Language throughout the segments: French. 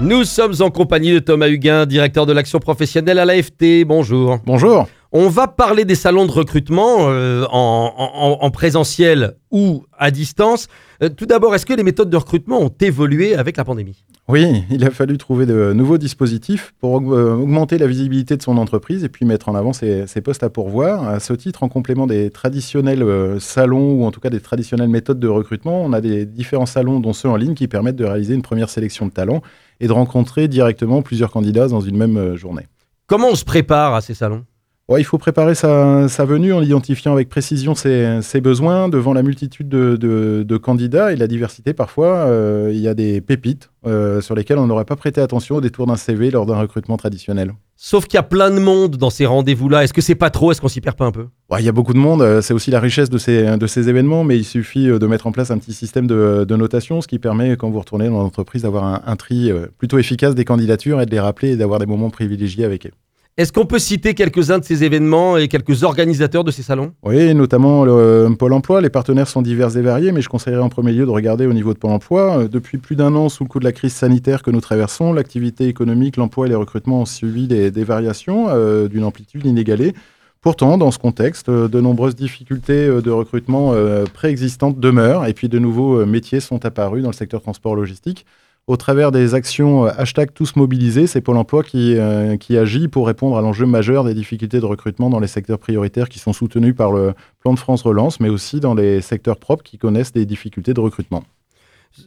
Nous sommes en compagnie de Thomas Huguin, directeur de l'action professionnelle à l'AFT. Bonjour. Bonjour. On va parler des salons de recrutement euh, en, en- en présentiel ou à distance. Euh, tout d'abord, est-ce que les méthodes de recrutement ont évolué avec la pandémie? Oui, il a fallu trouver de nouveaux dispositifs pour euh, augmenter la visibilité de son entreprise et puis mettre en avant ses, ses postes à pourvoir. À ce titre, en complément des traditionnels euh, salons ou en tout cas des traditionnelles méthodes de recrutement, on a des différents salons, dont ceux en ligne, qui permettent de réaliser une première sélection de talents et de rencontrer directement plusieurs candidats dans une même journée. Comment on se prépare à ces salons? Ouais, il faut préparer sa, sa venue en identifiant avec précision ses, ses besoins devant la multitude de, de- de candidats et la diversité. Parfois, euh, il y a des pépites euh, sur lesquelles on n'aurait pas prêté attention au détour d'un CV lors d'un recrutement traditionnel. Sauf qu'il y a plein de monde dans ces rendez-vous-là. Est-ce que c'est pas trop? Est-ce qu'on s'y perd pas un peu? Ouais, il y a beaucoup de monde, euh, c'est aussi la richesse de ces, de ces événements, mais il suffit de mettre en place un petit système de, notation, ce qui permet, quand vous retournez dans l'entreprise, d'avoir un, un tri plutôt efficace des candidatures et de les rappeler et d'avoir des moments privilégiés avec eux. Est-ce qu'on peut citer quelques-uns de ces événements et quelques organisateurs de ces salons? Oui, notamment euh, Pôle emploi. Les partenaires sont divers et variés, mais je conseillerais en premier lieu de regarder au niveau de Pôle emploi. Euh, Depuis plus d'un an, sous le coup de la crise sanitaire que nous traversons, l'activité économique, l'emploi et les recrutements ont suivi des, variations euh, d'une amplitude inégalée. Pourtant, dans ce contexte, de nombreuses difficultés de recrutement préexistantes demeurent et puis de nouveaux métiers sont apparus dans le secteur transport logistique. Au travers des actions euh, hashtag tous mobilisés, c'est Pôle emploi qui, euh, qui agit pour répondre à l'enjeu majeur des difficultés de recrutement dans les secteurs prioritaires qui sont soutenus par le plan de France Relance, mais aussi dans les secteurs propres qui connaissent des difficultés de recrutement.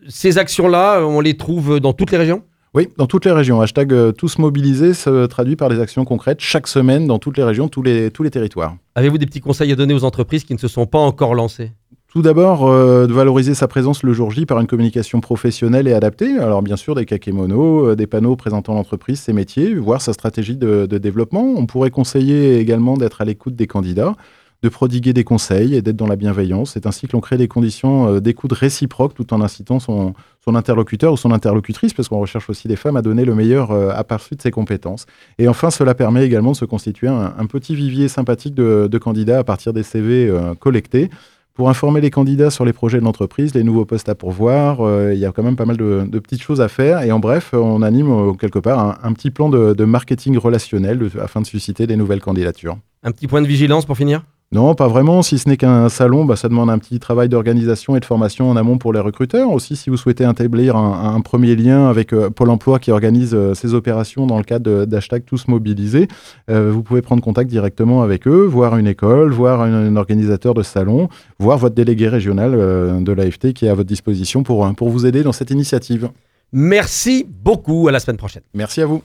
Ces actions-là, on les trouve dans toutes les régions? Oui, dans toutes les régions. Hashtag euh, tous mobilisés se traduit par des actions concrètes chaque semaine dans toutes les régions, tous les, tous les territoires. Avez-vous des petits conseils à donner aux entreprises qui ne se sont pas encore lancées? Tout d'abord, euh, de valoriser sa présence le jour J par une communication professionnelle et adaptée. Alors bien sûr, des kakémonos, euh, des panneaux présentant l'entreprise, ses métiers, voir sa stratégie de, développement. On pourrait conseiller également d'être à l'écoute des candidats, de prodiguer des conseils et d'être dans la bienveillance. C'est ainsi que l'on crée des conditions euh, d'écoute réciproque tout en incitant son, interlocuteur ou son interlocutrice, parce qu'on recherche aussi des femmes à donner le meilleur euh, aperçu de ses compétences. Et enfin, cela permet également de se constituer un, petit vivier sympathique de, de candidats à partir des CV euh, collectés pour informer les candidats sur les projets de l'entreprise, les nouveaux postes à pourvoir. euh, il y a quand même pas mal de, petites choses à faire. Et en bref, on anime euh, quelque part un, petit plan de, de marketing relationnel afin de susciter des nouvelles candidatures. Un petit point de vigilance pour finir? Non, pas vraiment. Si ce n'est qu'un salon, bah, ça demande un petit travail d'organisation et de formation en amont pour les recruteurs. Aussi, si vous souhaitez établir un, un premier lien avec euh, Pôle emploi qui organise euh, ces opérations dans le cadre de- d'hashtag tous mobilisés, euh, vous pouvez prendre contact directement avec eux, voir une école, voir un, un organisateur de salon, voir votre délégué régional euh, de l'AFT qui est à votre disposition pour, pour vous aider dans cette initiative. Merci beaucoup, à la semaine prochaine. Merci à vous.